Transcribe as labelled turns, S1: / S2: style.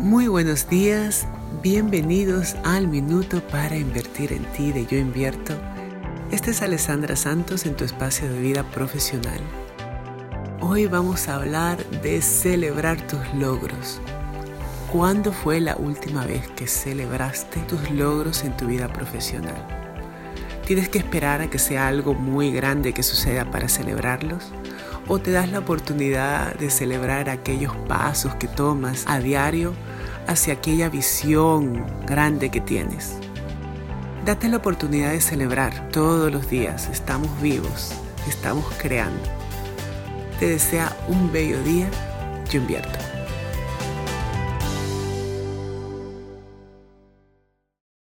S1: Muy buenos días, bienvenidos al Minuto para Invertir en Ti de Yo Invierto. Esta es Alessandra Santos en tu espacio de vida profesional. Hoy vamos a hablar de celebrar tus logros. ¿Cuándo fue la última vez que celebraste tus logros en tu vida profesional? ¿Tienes que esperar a que sea algo muy grande que suceda para celebrarlos? ¿O te das la oportunidad de celebrar aquellos pasos que tomas a diario hacia aquella visión grande que tienes? Date la oportunidad de celebrar todos los días. Estamos vivos, estamos creando. Te desea un bello día. Yo invierto.